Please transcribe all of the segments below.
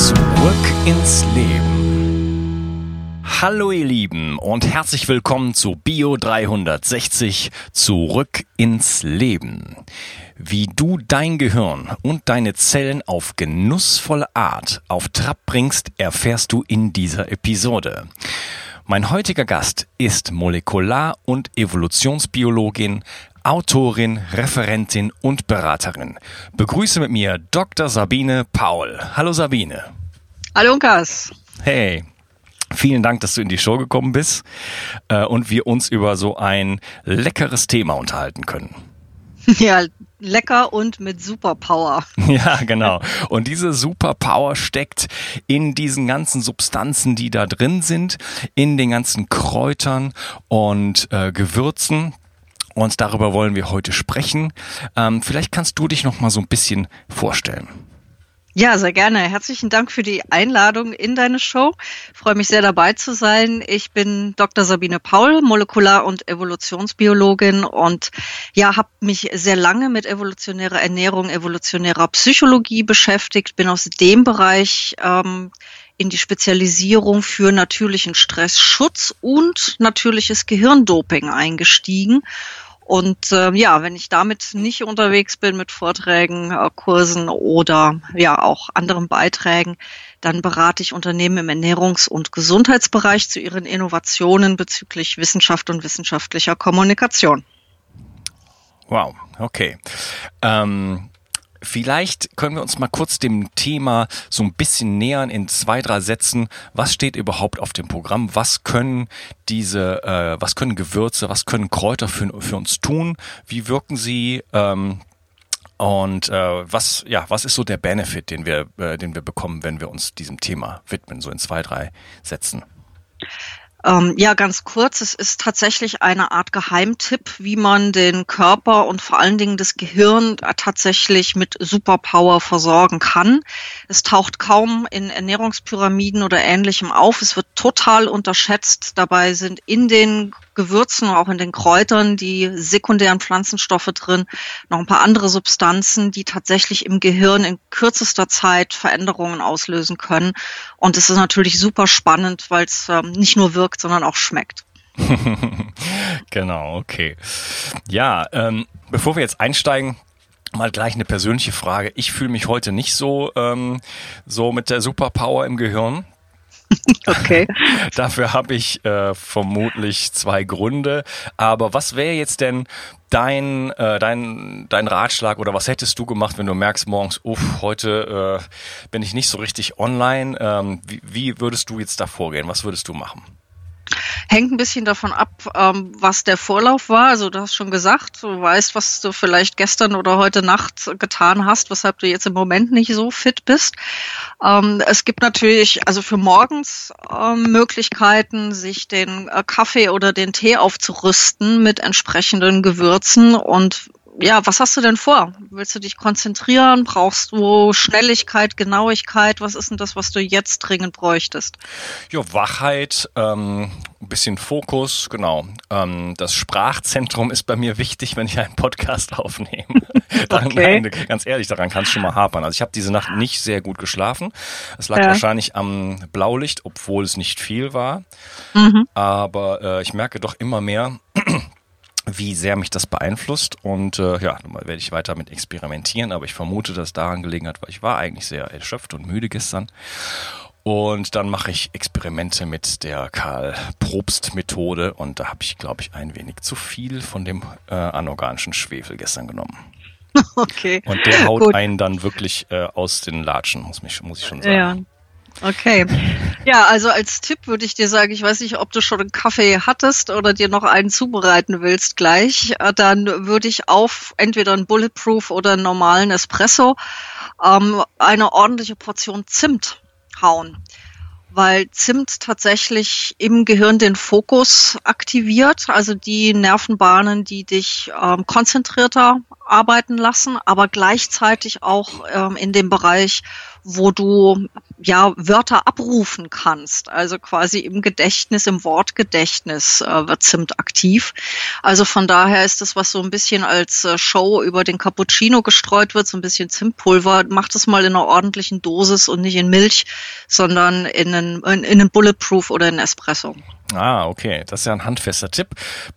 Zurück ins Leben. Hallo ihr Lieben und herzlich willkommen zu Bio 360 Zurück ins Leben. Wie du dein Gehirn und deine Zellen auf genussvolle Art auf Trab bringst, erfährst du in dieser Episode. Mein heutiger Gast ist Molekular- und Evolutionsbiologin, Autorin, Referentin und Beraterin. Begrüße mit mir Dr. Sabine Paul. Hallo Sabine. Hallo Unkas. Hey. Vielen Dank, dass du in die Show gekommen bist äh, und wir uns über so ein leckeres Thema unterhalten können. Ja, lecker und mit Superpower. Ja, genau. Und diese Superpower steckt in diesen ganzen Substanzen, die da drin sind, in den ganzen Kräutern und äh, Gewürzen. Und darüber wollen wir heute sprechen. Ähm, vielleicht kannst du dich noch mal so ein bisschen vorstellen. Ja, sehr gerne. Herzlichen Dank für die Einladung in deine Show. Ich freue mich sehr dabei zu sein. Ich bin Dr. Sabine Paul, Molekular- und Evolutionsbiologin und ja, habe mich sehr lange mit evolutionärer Ernährung, evolutionärer Psychologie beschäftigt, bin aus dem Bereich ähm, in die Spezialisierung für natürlichen Stressschutz und natürliches Gehirndoping eingestiegen und äh, ja, wenn ich damit nicht unterwegs bin mit Vorträgen, äh, Kursen oder ja auch anderen Beiträgen, dann berate ich Unternehmen im Ernährungs- und Gesundheitsbereich zu ihren Innovationen bezüglich Wissenschaft und wissenschaftlicher Kommunikation. Wow, okay. Ähm Vielleicht können wir uns mal kurz dem Thema so ein bisschen nähern in zwei, drei Sätzen. Was steht überhaupt auf dem Programm? Was können diese, äh, was können Gewürze, was können Kräuter für, für uns tun? Wie wirken sie? Ähm, und äh, was, ja, was ist so der Benefit, den wir, äh, den wir bekommen, wenn wir uns diesem Thema widmen? So in zwei, drei Sätzen. Ähm, ja, ganz kurz. Es ist tatsächlich eine Art Geheimtipp, wie man den Körper und vor allen Dingen das Gehirn tatsächlich mit Superpower versorgen kann. Es taucht kaum in Ernährungspyramiden oder ähnlichem auf. Es wird total unterschätzt. Dabei sind in den Gewürzen, auch in den Kräutern, die sekundären Pflanzenstoffe drin, noch ein paar andere Substanzen, die tatsächlich im Gehirn in kürzester Zeit Veränderungen auslösen können. Und es ist natürlich super spannend, weil es ähm, nicht nur wirkt, sondern auch schmeckt. genau, okay. Ja, ähm, bevor wir jetzt einsteigen, mal gleich eine persönliche Frage. Ich fühle mich heute nicht so, ähm, so mit der Superpower im Gehirn. Okay. Dafür habe ich äh, vermutlich zwei Gründe. Aber was wäre jetzt denn dein, äh, dein, dein Ratschlag oder was hättest du gemacht, wenn du merkst morgens, uff, heute äh, bin ich nicht so richtig online? Ähm, wie, wie würdest du jetzt da vorgehen? Was würdest du machen? Hängt ein bisschen davon ab, ähm, was der Vorlauf war. Also du hast schon gesagt, du weißt, was du vielleicht gestern oder heute Nacht getan hast, weshalb du jetzt im Moment nicht so fit bist. Ähm, es gibt natürlich also für morgens ähm, Möglichkeiten, sich den äh, Kaffee oder den Tee aufzurüsten mit entsprechenden Gewürzen und ja, was hast du denn vor? Willst du dich konzentrieren? Brauchst du Schnelligkeit, Genauigkeit? Was ist denn das, was du jetzt dringend bräuchtest? Ja, Wachheit, ähm, ein bisschen Fokus, genau. Ähm, das Sprachzentrum ist bei mir wichtig, wenn ich einen Podcast aufnehme. okay. nein, ganz ehrlich, daran kann es schon mal hapern. Also ich habe diese Nacht nicht sehr gut geschlafen. Es lag ja. wahrscheinlich am Blaulicht, obwohl es nicht viel war. Mhm. Aber äh, ich merke doch immer mehr, wie sehr mich das beeinflusst. Und äh, ja, werde ich weiter mit experimentieren, aber ich vermute, dass daran gelegen hat, weil ich war eigentlich sehr erschöpft und müde gestern. Und dann mache ich Experimente mit der Karl-Probst-Methode und da habe ich, glaube ich, ein wenig zu viel von dem äh, anorganischen Schwefel gestern genommen. Okay. Und der haut Gut. einen dann wirklich äh, aus den Latschen, muss, mich, muss ich schon sagen. Ja. Okay. Ja, also als Tipp würde ich dir sagen, ich weiß nicht, ob du schon einen Kaffee hattest oder dir noch einen zubereiten willst gleich, äh, dann würde ich auf entweder einen Bulletproof oder einen normalen Espresso ähm, eine ordentliche Portion Zimt hauen. Weil Zimt tatsächlich im Gehirn den Fokus aktiviert, also die Nervenbahnen, die dich ähm, konzentrierter arbeiten lassen, aber gleichzeitig auch ähm, in dem Bereich, wo du ja Wörter abrufen kannst. Also quasi im Gedächtnis, im Wortgedächtnis äh, wird Zimt aktiv. Also von daher ist das, was so ein bisschen als äh, Show über den Cappuccino gestreut wird, so ein bisschen Zimtpulver. Macht es mal in einer ordentlichen Dosis und nicht in Milch, sondern in einen, in, in einen Bulletproof oder in Espresso. Ah, okay. Das ist ja ein handfester Tipp.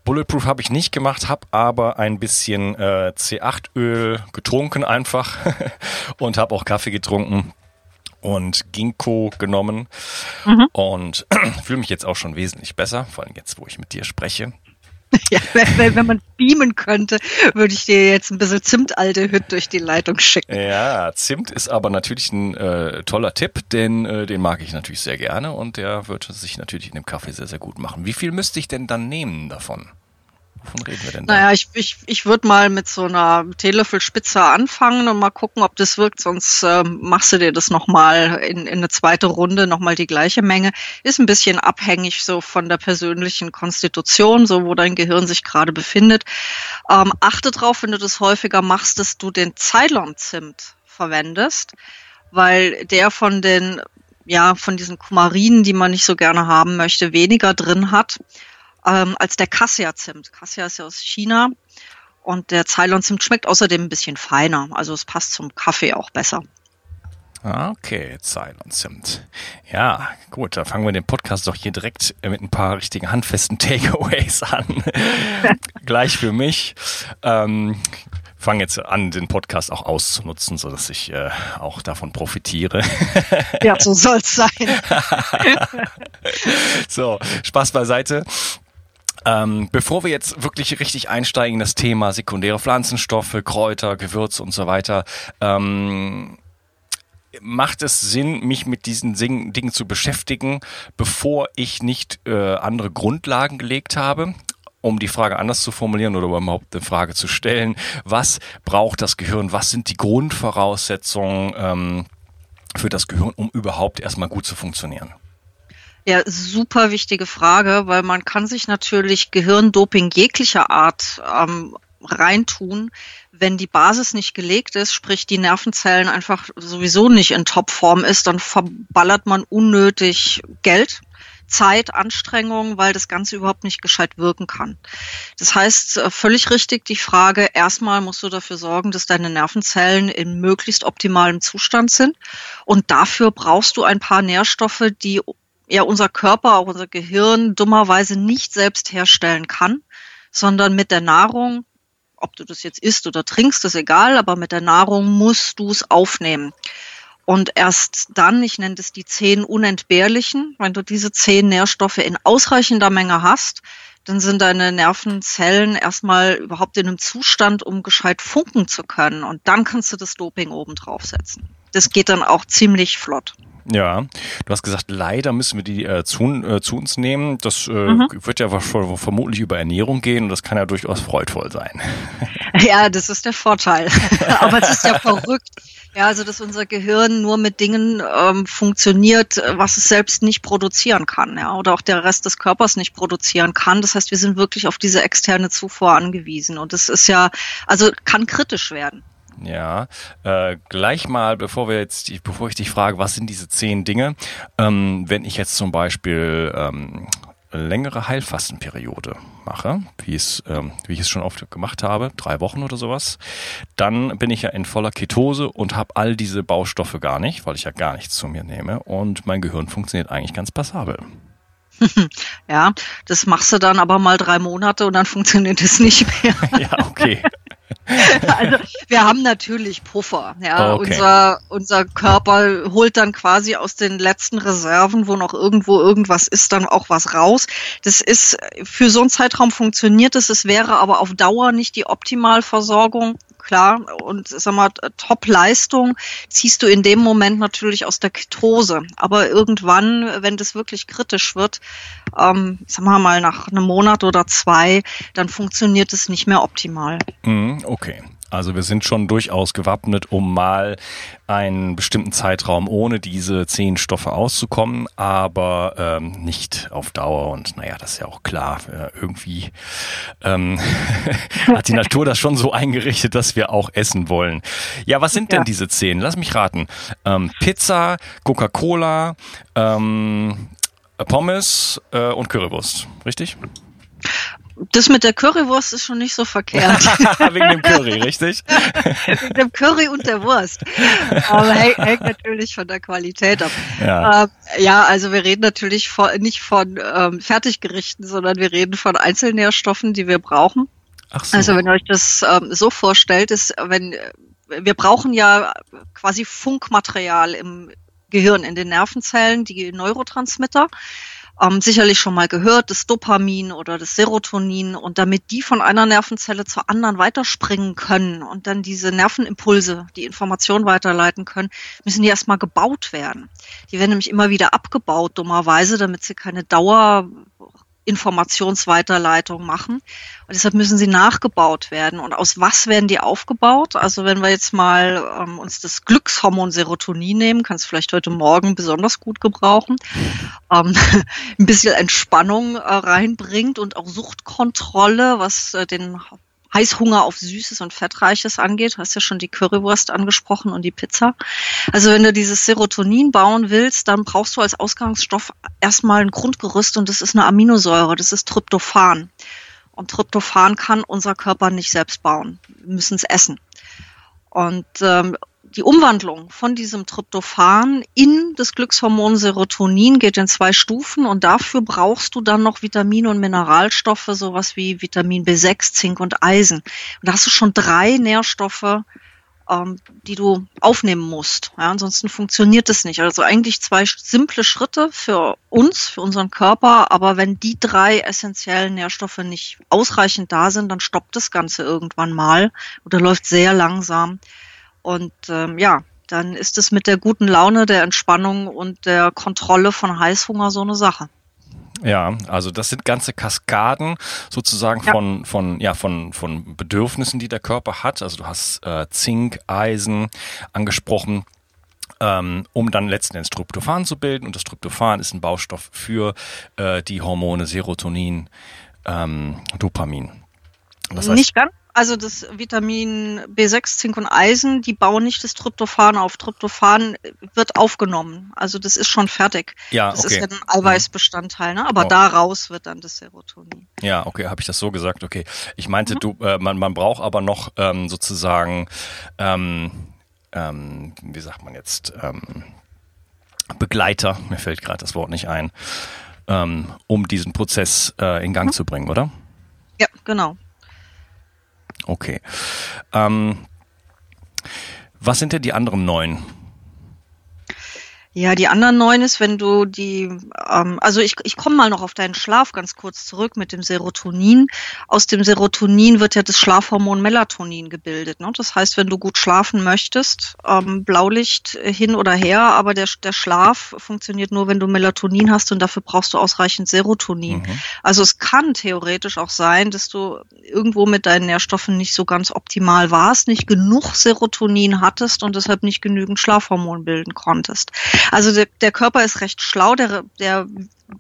Bulletproof habe ich nicht gemacht, habe aber ein bisschen äh, C8-Öl getrunken einfach und habe auch Kaffee getrunken und Ginkgo genommen mhm. und fühle mich jetzt auch schon wesentlich besser, vor allem jetzt, wo ich mit dir spreche. Ja, wenn, wenn man beamen könnte, würde ich dir jetzt ein bisschen Zimtaldehyde durch die Leitung schicken. Ja, Zimt ist aber natürlich ein äh, toller Tipp, denn äh, den mag ich natürlich sehr gerne und der wird sich natürlich in dem Kaffee sehr, sehr gut machen. Wie viel müsste ich denn dann nehmen davon? Wovon reden wir denn da? Naja, ich, ich, ich würde mal mit so einer Teelöffelspitze anfangen und mal gucken, ob das wirkt. Sonst äh, machst du dir das nochmal in, in eine zweite Runde, nochmal die gleiche Menge. Ist ein bisschen abhängig so von der persönlichen Konstitution, so wo dein Gehirn sich gerade befindet. Ähm, achte drauf, wenn du das häufiger machst, dass du den Ceylon-Zimt verwendest, weil der von den ja, von diesen Kumarinen, die man nicht so gerne haben möchte, weniger drin hat ähm, als der Cassia-Zimt. Cassia ist ja aus China und der Ceylon-Zimt schmeckt außerdem ein bisschen feiner. Also es passt zum Kaffee auch besser. Okay, Ceylon-Zimt. Ja, gut, da fangen wir den Podcast doch hier direkt mit ein paar richtigen handfesten Takeaways an. Gleich für mich. Ähm, fange jetzt an, den Podcast auch auszunutzen, so dass ich äh, auch davon profitiere. Ja, so soll's sein. so, Spaß beiseite. Ähm, bevor wir jetzt wirklich richtig einsteigen in das Thema sekundäre Pflanzenstoffe, Kräuter, Gewürze und so weiter, ähm, macht es Sinn, mich mit diesen Dingen zu beschäftigen, bevor ich nicht äh, andere Grundlagen gelegt habe? um die Frage anders zu formulieren oder überhaupt eine Frage zu stellen, was braucht das Gehirn, was sind die Grundvoraussetzungen ähm, für das Gehirn, um überhaupt erstmal gut zu funktionieren? Ja, super wichtige Frage, weil man kann sich natürlich Gehirndoping jeglicher Art ähm, reintun, wenn die Basis nicht gelegt ist, sprich die Nervenzellen einfach sowieso nicht in Topform ist, dann verballert man unnötig Geld, Zeit, Anstrengung, weil das Ganze überhaupt nicht gescheit wirken kann. Das heißt, äh, völlig richtig die Frage, erstmal musst du dafür sorgen, dass deine Nervenzellen in möglichst optimalem Zustand sind. Und dafür brauchst du ein paar Nährstoffe, die ja unser Körper, auch unser Gehirn dummerweise nicht selbst herstellen kann, sondern mit der Nahrung, ob du das jetzt isst oder trinkst, ist egal, aber mit der Nahrung musst du es aufnehmen. Und erst dann, ich nenne das die zehn unentbehrlichen, wenn du diese zehn Nährstoffe in ausreichender Menge hast, dann sind deine Nervenzellen erstmal überhaupt in einem Zustand, um gescheit funken zu können. Und dann kannst du das Doping oben draufsetzen. Das geht dann auch ziemlich flott. Ja, du hast gesagt, leider müssen wir die äh, zu, äh, zu uns nehmen. Das äh, mhm. wird ja vermutlich über Ernährung gehen und das kann ja durchaus freudvoll sein. Ja, das ist der Vorteil. Aber es ist ja verrückt. Ja, also dass unser Gehirn nur mit Dingen ähm, funktioniert, was es selbst nicht produzieren kann, ja, oder auch der Rest des Körpers nicht produzieren kann. Das heißt, wir sind wirklich auf diese externe Zufuhr angewiesen und das ist ja, also kann kritisch werden. Ja, äh, gleich mal, bevor wir jetzt, bevor ich dich frage, was sind diese zehn Dinge, ähm, wenn ich jetzt zum Beispiel ähm, längere Heilfastenperiode mache, wie, es, ähm, wie ich es schon oft gemacht habe, drei Wochen oder sowas, dann bin ich ja in voller Ketose und habe all diese Baustoffe gar nicht, weil ich ja gar nichts zu mir nehme und mein Gehirn funktioniert eigentlich ganz passabel. Ja, das machst du dann aber mal drei Monate und dann funktioniert es nicht mehr. ja, okay. also wir haben natürlich Puffer. Ja, okay. unser, unser Körper holt dann quasi aus den letzten Reserven, wo noch irgendwo irgendwas ist, dann auch was raus. Das ist für so einen Zeitraum funktioniert es. Es wäre aber auf Dauer nicht die Optimalversorgung klar. Und sag mal, Top-Leistung ziehst du in dem Moment natürlich aus der Ketose. Aber irgendwann, wenn das wirklich kritisch wird, ähm, sagen wir mal nach einem Monat oder zwei, dann funktioniert es nicht mehr optimal. Mhm, okay. Also wir sind schon durchaus gewappnet, um mal einen bestimmten Zeitraum ohne diese zehn Stoffe auszukommen, aber ähm, nicht auf Dauer. Und naja, das ist ja auch klar. Äh, irgendwie ähm, hat die Natur das schon so eingerichtet, dass wir auch essen wollen. Ja, was sind ja. denn diese zehn? Lass mich raten. Ähm, Pizza, Coca-Cola, ähm, Pommes äh, und Currywurst, richtig? Das mit der Currywurst ist schon nicht so verkehrt. Wegen dem Curry, richtig? Wegen dem Curry und der Wurst. Aber hängt, hängt natürlich von der Qualität ab. Ja, ähm, ja also wir reden natürlich von, nicht von ähm, Fertiggerichten, sondern wir reden von Einzelnährstoffen, die wir brauchen. Ach so. Also wenn ihr euch das ähm, so vorstellt, ist, wenn wir brauchen ja quasi Funkmaterial im Gehirn, in den Nervenzellen, die Neurotransmitter ähm, sicherlich schon mal gehört, das Dopamin oder das Serotonin. Und damit die von einer Nervenzelle zur anderen weiterspringen können und dann diese Nervenimpulse, die Information weiterleiten können, müssen die erstmal gebaut werden. Die werden nämlich immer wieder abgebaut, dummerweise, damit sie keine Dauer Informationsweiterleitung machen. Und deshalb müssen sie nachgebaut werden. Und aus was werden die aufgebaut? Also wenn wir jetzt mal ähm, uns das Glückshormon Serotonin nehmen, kann es vielleicht heute Morgen besonders gut gebrauchen, ähm, ein bisschen Entspannung äh, reinbringt und auch Suchtkontrolle, was äh, den Heißhunger auf Süßes und Fettreiches angeht. Du hast ja schon die Currywurst angesprochen und die Pizza. Also wenn du dieses Serotonin bauen willst, dann brauchst du als Ausgangsstoff erstmal ein Grundgerüst und das ist eine Aminosäure, das ist Tryptophan. Und Tryptophan kann unser Körper nicht selbst bauen. Wir müssen es essen. Und ähm, die Umwandlung von diesem Tryptophan in das Glückshormon Serotonin geht in zwei Stufen und dafür brauchst du dann noch Vitamine und Mineralstoffe, sowas wie Vitamin B6, Zink und Eisen. Und da hast du schon drei Nährstoffe, ähm, die du aufnehmen musst. Ja, ansonsten funktioniert es nicht. Also eigentlich zwei simple Schritte für uns, für unseren Körper, aber wenn die drei essentiellen Nährstoffe nicht ausreichend da sind, dann stoppt das Ganze irgendwann mal oder läuft sehr langsam. Und ähm, ja, dann ist es mit der guten Laune, der Entspannung und der Kontrolle von Heißhunger so eine Sache. Ja, also das sind ganze Kaskaden sozusagen ja. von von ja von von Bedürfnissen, die der Körper hat. Also du hast äh, Zink, Eisen angesprochen. Ähm, um dann letzten Endes Tryptophan zu bilden. Und das Tryptophan ist ein Baustoff für äh, die Hormone Serotonin, ähm, Dopamin. Das heißt, Nicht ganz also das Vitamin B6, Zink und Eisen, die bauen nicht das Tryptophan auf. Tryptophan wird aufgenommen. Also das ist schon fertig. Ja, das okay. ist ja ein Eiweißbestandteil, ne? aber oh. daraus wird dann das Serotonin. Ja, okay, habe ich das so gesagt? Okay. Ich meinte, mhm. du, äh, man, man braucht aber noch ähm, sozusagen, ähm, ähm, wie sagt man jetzt, ähm, Begleiter, mir fällt gerade das Wort nicht ein, ähm, um diesen Prozess äh, in Gang mhm. zu bringen, oder? Ja, genau. Okay. Ähm, was sind denn die anderen neun? Ja, die anderen neun ist, wenn du die, ähm, also ich, ich komme mal noch auf deinen Schlaf ganz kurz zurück mit dem Serotonin. Aus dem Serotonin wird ja das Schlafhormon Melatonin gebildet. Ne? Das heißt, wenn du gut schlafen möchtest, ähm, Blaulicht hin oder her, aber der, der Schlaf funktioniert nur, wenn du Melatonin hast und dafür brauchst du ausreichend Serotonin. Mhm. Also es kann theoretisch auch sein, dass du irgendwo mit deinen Nährstoffen nicht so ganz optimal warst, nicht genug Serotonin hattest und deshalb nicht genügend Schlafhormon bilden konntest. Also der, der Körper ist recht schlau, der, der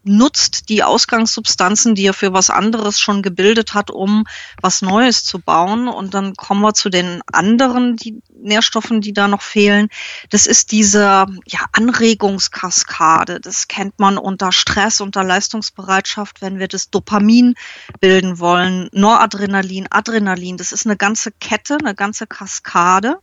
nutzt die Ausgangssubstanzen, die er für was anderes schon gebildet hat, um was Neues zu bauen. Und dann kommen wir zu den anderen die Nährstoffen, die da noch fehlen. Das ist diese ja, Anregungskaskade. Das kennt man unter Stress, unter Leistungsbereitschaft, wenn wir das Dopamin bilden wollen. Noradrenalin, Adrenalin. Das ist eine ganze Kette, eine ganze Kaskade.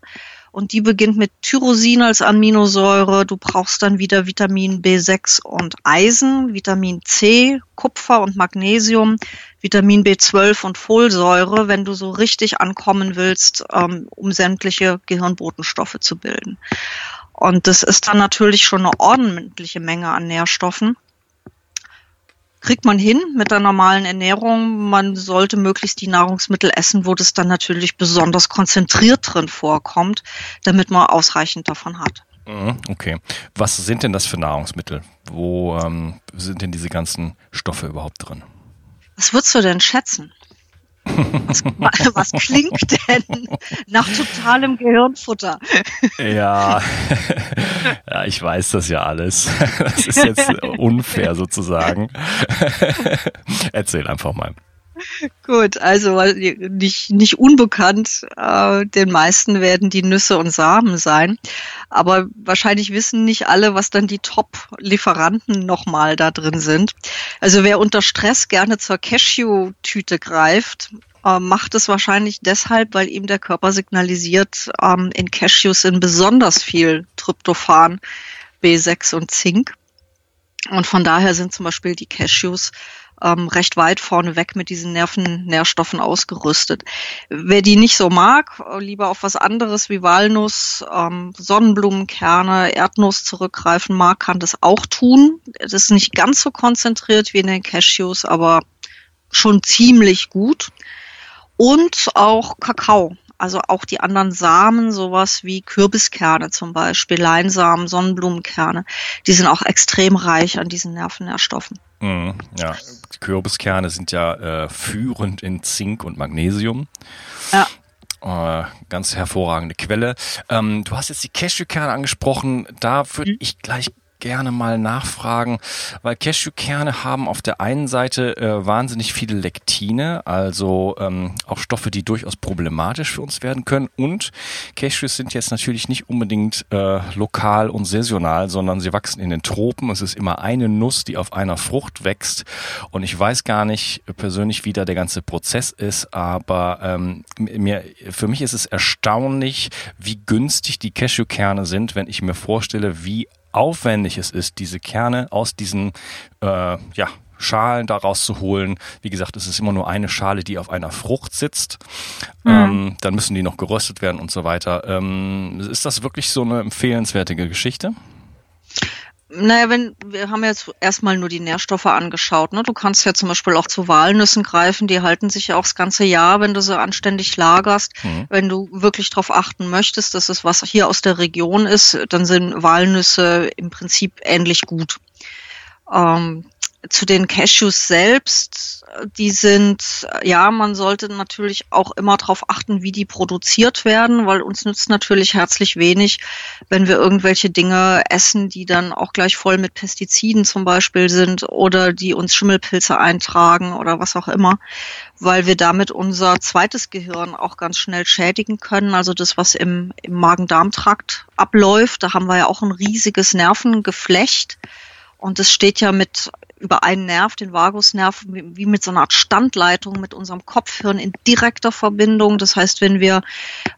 Und die beginnt mit Tyrosin als Aminosäure. Du brauchst dann wieder Vitamin B6 und Eisen, Vitamin C, Kupfer und Magnesium, Vitamin B12 und Folsäure, wenn du so richtig ankommen willst, ähm, um sämtliche Gehirnbotenstoffe zu bilden. Und das ist dann natürlich schon eine ordentliche Menge an Nährstoffen. Kriegt man hin mit der normalen Ernährung. Man sollte möglichst die Nahrungsmittel essen, wo das dann natürlich besonders konzentriert drin vorkommt, damit man ausreichend davon hat. Mhm, okay. Was sind denn das für Nahrungsmittel? Wo ähm, sind denn diese ganzen Stoffe überhaupt drin? Was würdest du denn schätzen? Was, klingt denn nach totalem Gehirnfutter? Ja, ja, ich weiß das ja alles. Das ist jetzt unfair sozusagen. Erzähl einfach mal. Gut, also nicht, nicht unbekannt, äh, den meisten werden die Nüsse und Samen sein. Aber wahrscheinlich wissen nicht alle, was dann die Top-Lieferanten nochmal da drin sind. Also wer unter Stress gerne zur Cashew-Tüte greift, äh, macht es wahrscheinlich deshalb, weil ihm der Körper signalisiert, ähm, in Cashews sind besonders viel Tryptophan, B6 und Zink. Und von daher sind zum Beispiel die Cashews ähm, recht weit vorneweg mit diesen Nervennährstoffen ausgerüstet. Wer die nicht so mag, lieber auf was anderes wie Walnuss, ähm, Sonnenblumenkerne, Erdnuss zurückgreifen mag, kann das auch tun. Das ist nicht ganz so konzentriert wie in den Cashews, aber schon ziemlich gut. Und auch Kakao. Also auch die anderen Samen, sowas wie Kürbiskerne zum Beispiel, Leinsamen, Sonnenblumenkerne, die sind auch extrem reich an diesen Nervennährstoffen. Mhm, ja, Kürbiskerne sind ja äh, führend in Zink und Magnesium. Ja. Äh, ganz hervorragende Quelle. Ähm, du hast jetzt die Cashewkerne angesprochen. Da würde mhm. ich gleich gerne mal nachfragen, weil Cashewkerne haben auf der einen Seite äh, wahnsinnig viele Lektine, also ähm, auch Stoffe, die durchaus problematisch für uns werden können. Und Cashews sind jetzt natürlich nicht unbedingt äh, lokal und saisonal, sondern sie wachsen in den Tropen. Es ist immer eine Nuss, die auf einer Frucht wächst. Und ich weiß gar nicht persönlich, wie da der ganze Prozess ist, aber ähm, mir, für mich ist es erstaunlich, wie günstig die Cashewkerne sind, wenn ich mir vorstelle, wie aufwendig es ist, diese Kerne aus diesen äh, ja, Schalen daraus zu holen. Wie gesagt, es ist immer nur eine Schale, die auf einer Frucht sitzt. Mhm. Ähm, dann müssen die noch geröstet werden und so weiter. Ähm, ist das wirklich so eine empfehlenswerte Geschichte? Naja, wenn, wir haben jetzt erstmal nur die Nährstoffe angeschaut. Ne? Du kannst ja zum Beispiel auch zu Walnüssen greifen, die halten sich ja auch das ganze Jahr, wenn du sie anständig lagerst. Mhm. Wenn du wirklich darauf achten möchtest, dass es was hier aus der Region ist, dann sind Walnüsse im Prinzip ähnlich gut. Ähm, zu den Cashews selbst, die sind, ja, man sollte natürlich auch immer darauf achten, wie die produziert werden, weil uns nützt natürlich herzlich wenig, wenn wir irgendwelche Dinge essen, die dann auch gleich voll mit Pestiziden zum Beispiel sind oder die uns Schimmelpilze eintragen oder was auch immer, weil wir damit unser zweites Gehirn auch ganz schnell schädigen können. Also das, was im, im Magen-Darm-Trakt abläuft, da haben wir ja auch ein riesiges Nervengeflecht. Und es steht ja mit über einen Nerv, den Vagusnerv, wie mit so einer Art Standleitung mit unserem Kopfhirn in direkter Verbindung. Das heißt, wenn wir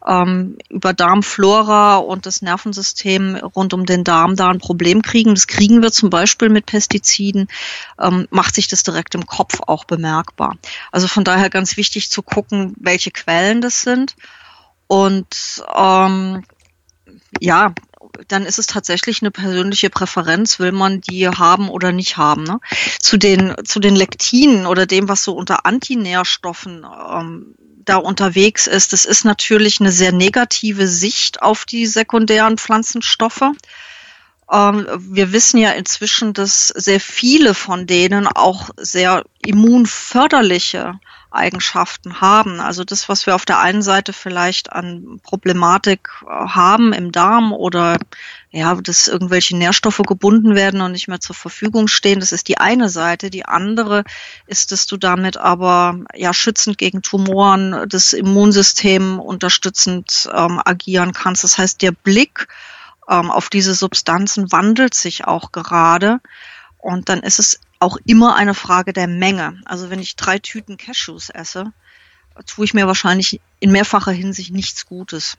ähm, über Darmflora und das Nervensystem rund um den Darm da ein Problem kriegen, das kriegen wir zum Beispiel mit Pestiziden, ähm, macht sich das direkt im Kopf auch bemerkbar. Also von daher ganz wichtig zu gucken, welche Quellen das sind. Und ähm, ja, dann ist es tatsächlich eine persönliche Präferenz, will man die haben oder nicht haben. Ne? Zu den zu den Lektinen oder dem, was so unter Antinährstoffen ähm, da unterwegs ist, das ist natürlich eine sehr negative Sicht auf die sekundären Pflanzenstoffe. Ähm, wir wissen ja inzwischen, dass sehr viele von denen auch sehr immunförderliche Eigenschaften haben. Also das, was wir auf der einen Seite vielleicht an Problematik äh, haben im Darm oder ja, dass irgendwelche Nährstoffe gebunden werden und nicht mehr zur Verfügung stehen, das ist die eine Seite. Die andere ist, dass du damit aber ja schützend gegen Tumoren, das Immunsystem unterstützend ähm, agieren kannst. Das heißt, der Blick ähm, auf diese Substanzen wandelt sich auch gerade. Und dann ist es auch immer eine Frage der Menge. Also wenn ich drei Tüten Cashews esse, tue ich mir wahrscheinlich in mehrfacher Hinsicht nichts Gutes.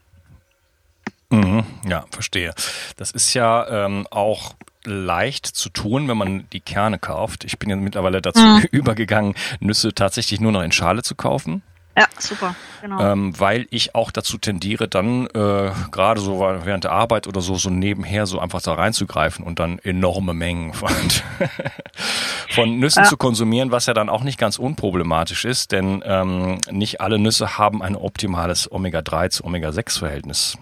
Mhm, ja, verstehe. Das ist ja ähm, auch leicht zu tun, wenn man die Kerne kauft. Ich bin ja mittlerweile dazu mhm. übergegangen, Nüsse tatsächlich nur noch in Schale zu kaufen. Ja, super, genau. Ähm, weil ich auch dazu tendiere, dann äh, gerade so während der Arbeit oder so, so nebenher so einfach da reinzugreifen und dann enorme Mengen von, von Nüssen ja. zu konsumieren, was ja dann auch nicht ganz unproblematisch ist, denn ähm, nicht alle Nüsse haben ein optimales Omega-3 zu Omega-6-Verhältnis.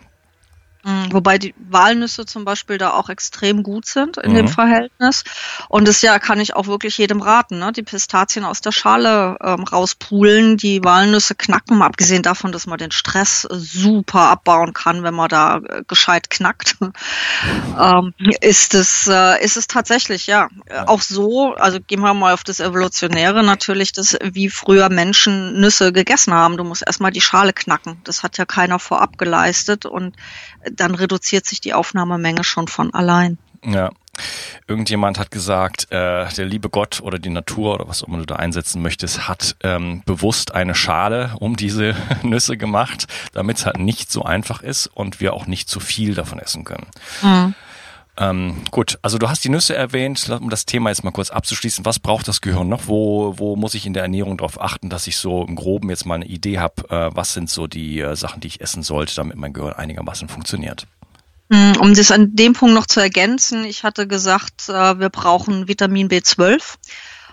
Mhm, wobei die Walnüsse zum Beispiel da auch extrem gut sind in mhm. dem Verhältnis. Und das ja kann ich auch wirklich jedem raten, ne? die Pistazien aus der Schale ähm, rauspulen, die Walnüsse knacken, mal abgesehen davon, dass man den Stress super abbauen kann, wenn man da äh, gescheit knackt. ähm, ist es äh, ist es tatsächlich ja. ja auch so. Also gehen wir mal auf das Evolutionäre natürlich, dass wie früher Menschen Nüsse gegessen haben. Du musst erstmal die Schale knacken. Das hat ja keiner vorab geleistet und dann reduziert sich die Aufnahmemenge schon von allein. Ja. Irgendjemand hat gesagt, äh, der liebe Gott oder die Natur oder was auch immer du da einsetzen möchtest, hat ähm, bewusst eine Schale um diese Nüsse gemacht, damit es halt nicht so einfach ist und wir auch nicht zu viel davon essen können. Mhm. Ähm, gut, also du hast die Nüsse erwähnt, um das Thema jetzt mal kurz abzuschließen. Was braucht das Gehirn noch? Wo, wo muss ich in der Ernährung darauf achten, dass ich so im Groben jetzt mal eine Idee habe, äh, was sind so die äh, Sachen, die ich essen sollte, damit mein Gehirn einigermaßen funktioniert? Hm, um das an dem Punkt noch zu ergänzen, ich hatte gesagt, äh, wir brauchen Vitamin B12.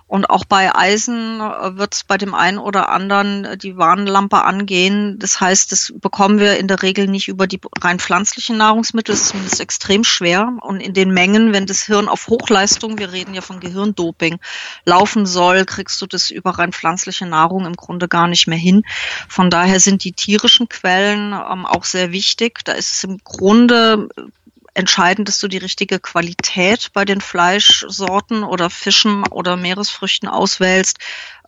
Und auch bei Eisen äh, wird es bei dem einen oder anderen äh, die Warnlampe angehen. Das heißt, das bekommen wir in der Regel nicht über die rein pflanzlichen Nahrungsmittel. Das ist zumindest extrem schwer. Und in den Mengen, wenn das Hirn auf Hochleistung, wir reden ja von Gehirndoping, laufen soll, kriegst du das über rein pflanzliche Nahrung im Grunde gar nicht mehr hin. Von daher sind die tierischen Quellen ähm, auch sehr wichtig. Da ist es im Grunde entscheidend, dass du die richtige Qualität bei den Fleischsorten oder Fischen oder Meeresfrüchten auswählst,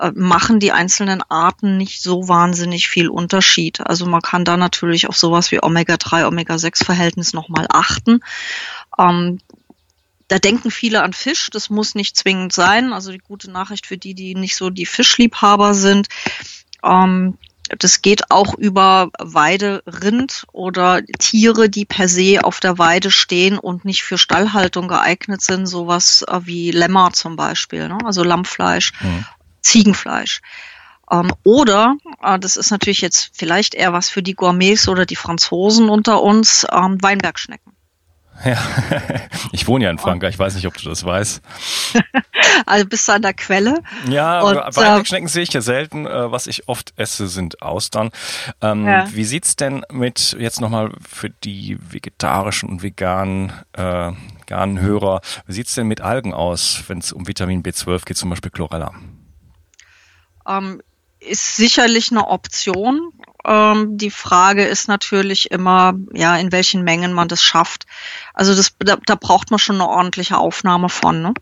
äh, machen die einzelnen Arten nicht so wahnsinnig viel Unterschied. Also man kann da natürlich auf sowas wie Omega-3, Omega-6-Verhältnis nochmal achten. Ähm, da denken viele an Fisch, das muss nicht zwingend sein. Also die gute Nachricht für die, die nicht so die Fischliebhaber sind. Ähm, das geht auch über Weiderind oder Tiere, die per se auf der Weide stehen und nicht für Stallhaltung geeignet sind, sowas äh, wie Lämmer zum Beispiel, ne? also Lammfleisch, mhm. Ziegenfleisch. Ähm, oder, äh, das ist natürlich jetzt vielleicht eher was für die Gourmets oder die Franzosen unter uns, ähm, Weinbergschnecken. Ja, ich wohne ja in Frankreich, ich weiß nicht, ob du das weißt. also bist du an der Quelle. Ja, und, Weinbergschnecken äh, sehe ich ja selten. Äh, was ich oft esse, sind Austern. Ähm, ja. Wie sieht's denn mit, jetzt nochmal für die vegetarischen und veganen, äh, veganen Hörer, wie sieht's denn mit Algen aus, wenn es um Vitamin B12 geht, zum Beispiel Chlorella? Ähm, ist sicherlich eine Option. Ähm, die Frage ist natürlich immer, ja, in welchen Mengen man das schafft. Also das, da, da braucht man schon eine ordentliche Aufnahme von. Ne?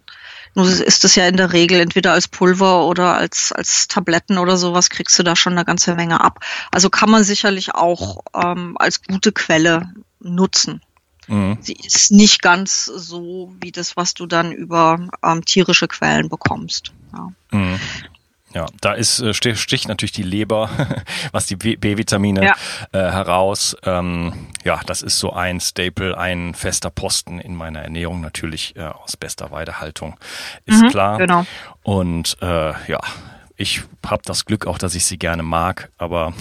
Nur ist es ja in der Regel entweder als Pulver oder als, als Tabletten oder sowas, kriegst du da schon eine ganze Menge ab. Also kann man sicherlich auch ähm, als gute Quelle nutzen. Mhm. Sie ist nicht ganz so wie das, was du dann über ähm, tierische Quellen bekommst. Ja. Mhm. Ja, da ist äh, sticht natürlich die Leber, was die B-Vitamine ja. äh, heraus. Ähm, ja, das ist so ein Staple, ein fester Posten in meiner Ernährung natürlich äh, aus bester Weidehaltung, ist mhm, klar. Genau. Und äh, ja, ich habe das Glück auch, dass ich sie gerne mag, aber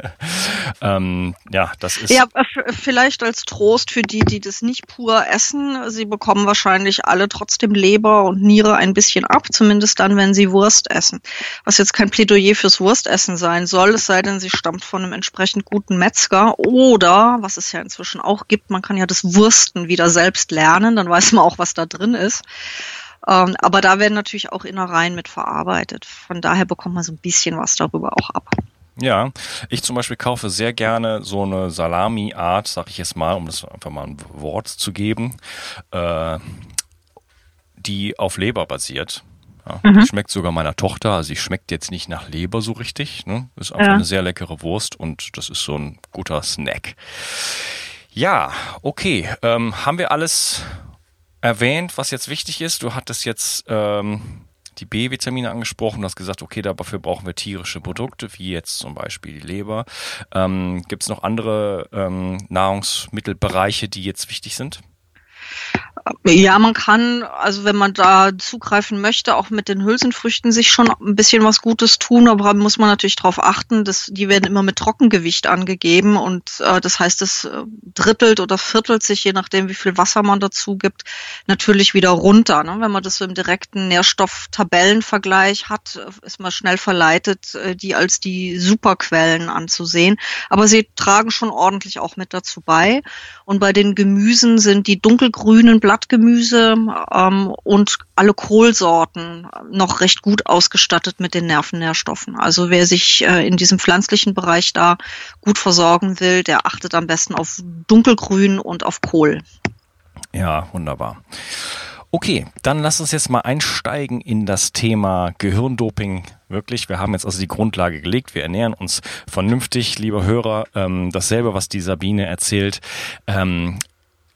ähm, ja, das ist. Ja, vielleicht als Trost für die, die das nicht pur essen. Sie bekommen wahrscheinlich alle trotzdem Leber und Niere ein bisschen ab, zumindest dann, wenn sie Wurst essen. Was jetzt kein Plädoyer fürs Wurstessen sein soll, es sei denn, sie stammt von einem entsprechend guten Metzger oder, was es ja inzwischen auch gibt, man kann ja das Wursten wieder selbst lernen, dann weiß man auch, was da drin ist. Ähm, aber da werden natürlich auch Innereien mit verarbeitet. Von daher bekommt man so ein bisschen was darüber auch ab. Ja, ich zum Beispiel kaufe sehr gerne so eine Salami-Art, sag ich jetzt mal, um das einfach mal ein Wort zu geben, äh, die auf Leber basiert. Ja, mhm. Die schmeckt sogar meiner Tochter, also sie schmeckt jetzt nicht nach Leber so richtig. Ne? Ist einfach ja. eine sehr leckere Wurst und das ist so ein guter Snack. Ja, okay. Ähm, haben wir alles erwähnt, was jetzt wichtig ist. Du hattest jetzt ähm, die B-Vitamine angesprochen. Du hast gesagt, okay, dafür brauchen wir tierische Produkte, wie jetzt zum Beispiel die Leber. Ähm, Gibt es noch andere ähm, Nahrungsmittelbereiche, die jetzt wichtig sind? Ja, man kann, also wenn man da zugreifen möchte, auch mit den Hülsenfrüchten sich schon ein bisschen was Gutes tun, aber muss man natürlich darauf achten, dass die werden immer mit Trockengewicht angegeben und äh, das heißt, es äh, drittelt oder viertelt sich, je nachdem, wie viel Wasser man dazu gibt, natürlich wieder runter. Ne? Wenn man das so im direkten Nährstofftabellenvergleich hat, ist man schnell verleitet, äh, die als die Superquellen anzusehen. Aber sie tragen schon ordentlich auch mit dazu bei. Und bei den Gemüsen sind die dunkelgrünen Blatt Blattgemüse ähm, und alle Kohlsorten noch recht gut ausgestattet mit den Nervennährstoffen. Also wer sich äh, in diesem pflanzlichen Bereich da gut versorgen will, der achtet am besten auf Dunkelgrün und auf Kohl. Ja, wunderbar. Okay, dann lass uns jetzt mal einsteigen in das Thema Gehirndoping. Wirklich, wir haben jetzt also die Grundlage gelegt. Wir ernähren uns vernünftig, lieber Hörer. Ähm, dasselbe, was die Sabine erzählt. Ähm,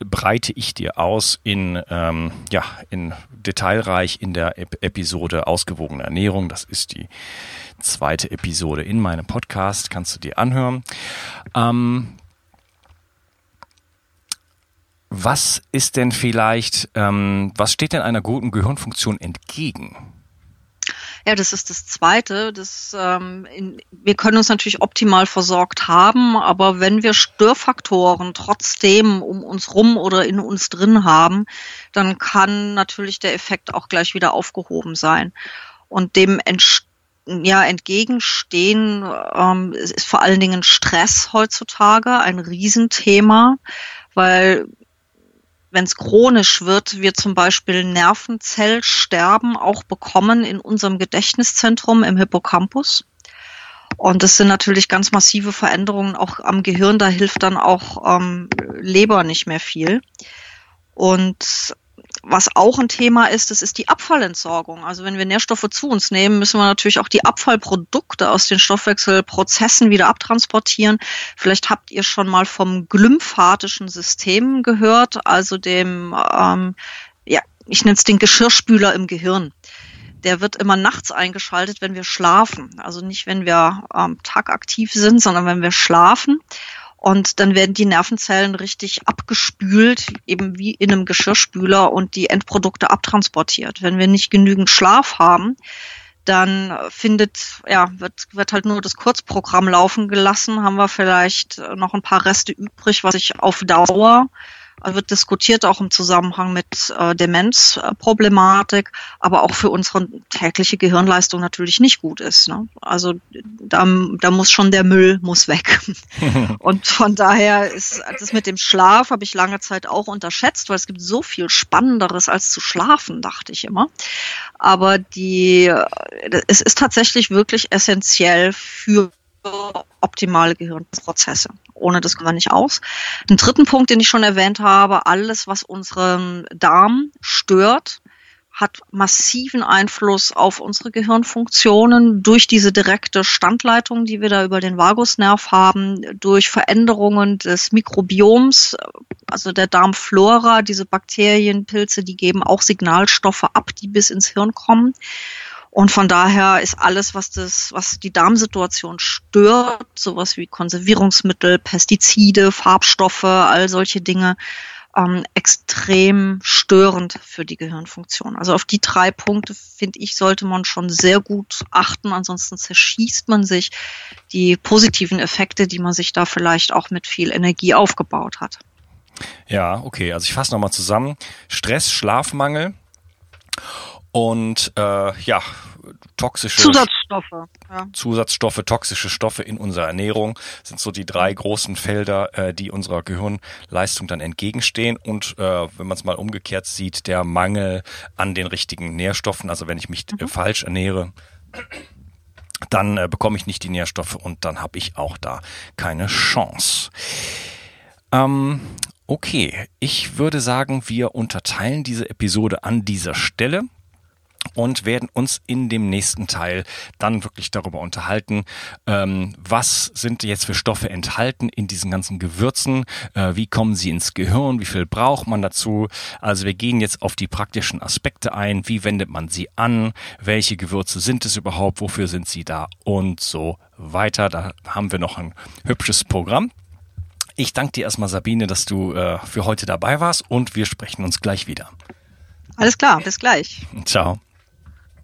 breite ich dir aus in, ähm, ja, in detailreich in der Ep Episode Ausgewogene Ernährung. Das ist die zweite Episode in meinem Podcast. Kannst du dir anhören. Ähm, was ist denn vielleicht, ähm, was steht denn einer guten Gehirnfunktion entgegen? Ja, das ist das Zweite. Das, ähm, in, wir können uns natürlich optimal versorgt haben, aber wenn wir Störfaktoren trotzdem um uns rum oder in uns drin haben, dann kann natürlich der Effekt auch gleich wieder aufgehoben sein. Und dem ja, entgegenstehen ähm, ist vor allen Dingen Stress heutzutage ein Riesenthema, weil wenn es chronisch wird, wir zum Beispiel Nervenzellsterben auch bekommen in unserem Gedächtniszentrum im Hippocampus. Und das sind natürlich ganz massive Veränderungen auch am Gehirn. Da hilft dann auch ähm, Leber nicht mehr viel. Und was auch ein Thema ist, das ist die Abfallentsorgung. Also wenn wir Nährstoffe zu uns nehmen, müssen wir natürlich auch die Abfallprodukte aus den Stoffwechselprozessen wieder abtransportieren. Vielleicht habt ihr schon mal vom glymphatischen System gehört, also dem, ähm, ja, ich nenne es den Geschirrspüler im Gehirn der wird immer nachts eingeschaltet, wenn wir schlafen. Also nicht, wenn wir ähm, Tag aktiv sind, sondern wenn wir schlafen. Und dann werden die Nervenzellen richtig abgespült, eben wie in einem Geschirrspüler und die Endprodukte abtransportiert. Wenn wir nicht genügend Schlaf haben, dann findet, ja, wird, wird halt nur das Kurzprogramm laufen gelassen, haben wir vielleicht noch ein paar Reste übrig, was sich auf Dauer wird diskutiert auch im Zusammenhang mit äh, Demenzproblematik, aber auch für unsere tägliche Gehirnleistung natürlich nicht gut ist. Ne? Also da, da muss schon der Müll muss weg. Und von daher ist das mit dem Schlaf habe ich lange Zeit auch unterschätzt, weil es gibt so viel Spannenderes als zu schlafen, dachte ich immer. Aber die, es ist tatsächlich wirklich essentiell für optimale Gehirnprozesse. Ohne das kommen wir nicht aus. Den dritten Punkt, den ich schon erwähnt habe, alles, was unseren Darm stört, hat massiven Einfluss auf unsere Gehirnfunktionen durch diese direkte Standleitung, die wir da über den Vagusnerv haben, durch Veränderungen des Mikrobioms, also der Darmflora, diese Bakterien, Pilze, die geben auch Signalstoffe ab, die bis ins Hirn kommen. Und von daher ist alles, was das, was die Darmsituation stört, sowas wie Konservierungsmittel, Pestizide, Farbstoffe, all solche Dinge, ähm, extrem störend für die Gehirnfunktion. Also auf die drei Punkte, finde ich, sollte man schon sehr gut achten. Ansonsten zerschießt man sich die positiven Effekte, die man sich da vielleicht auch mit viel Energie aufgebaut hat. Ja, okay. Also ich fasse nochmal zusammen. Stress, Schlafmangel und äh, ja, toxische Zusatzstoffe, ja. Zusatzstoffe, toxische Stoffe in unserer Ernährung sind so die drei großen Felder, äh, die unserer Gehirnleistung dann entgegenstehen. Und äh, wenn man es mal umgekehrt sieht, der Mangel an den richtigen Nährstoffen, also wenn ich mich äh, mhm. äh, falsch ernähre, dann äh, bekomme ich nicht die Nährstoffe und dann habe ich auch da keine Chance. Ähm, okay, ich würde sagen, wir unterteilen diese Episode an dieser Stelle und werden uns in dem nächsten Teil dann wirklich darüber unterhalten, ähm, was sind jetzt für Stoffe enthalten in diesen ganzen Gewürzen, äh, wie kommen sie ins Gehirn, wie viel braucht man dazu. Also wir gehen jetzt auf die praktischen Aspekte ein, wie wendet man sie an, welche Gewürze sind es überhaupt, wofür sind sie da und so weiter. Da haben wir noch ein hübsches Programm. Ich danke dir erstmal, Sabine, dass du äh, für heute dabei warst und wir sprechen uns gleich wieder. Alles klar, bis gleich. Ciao.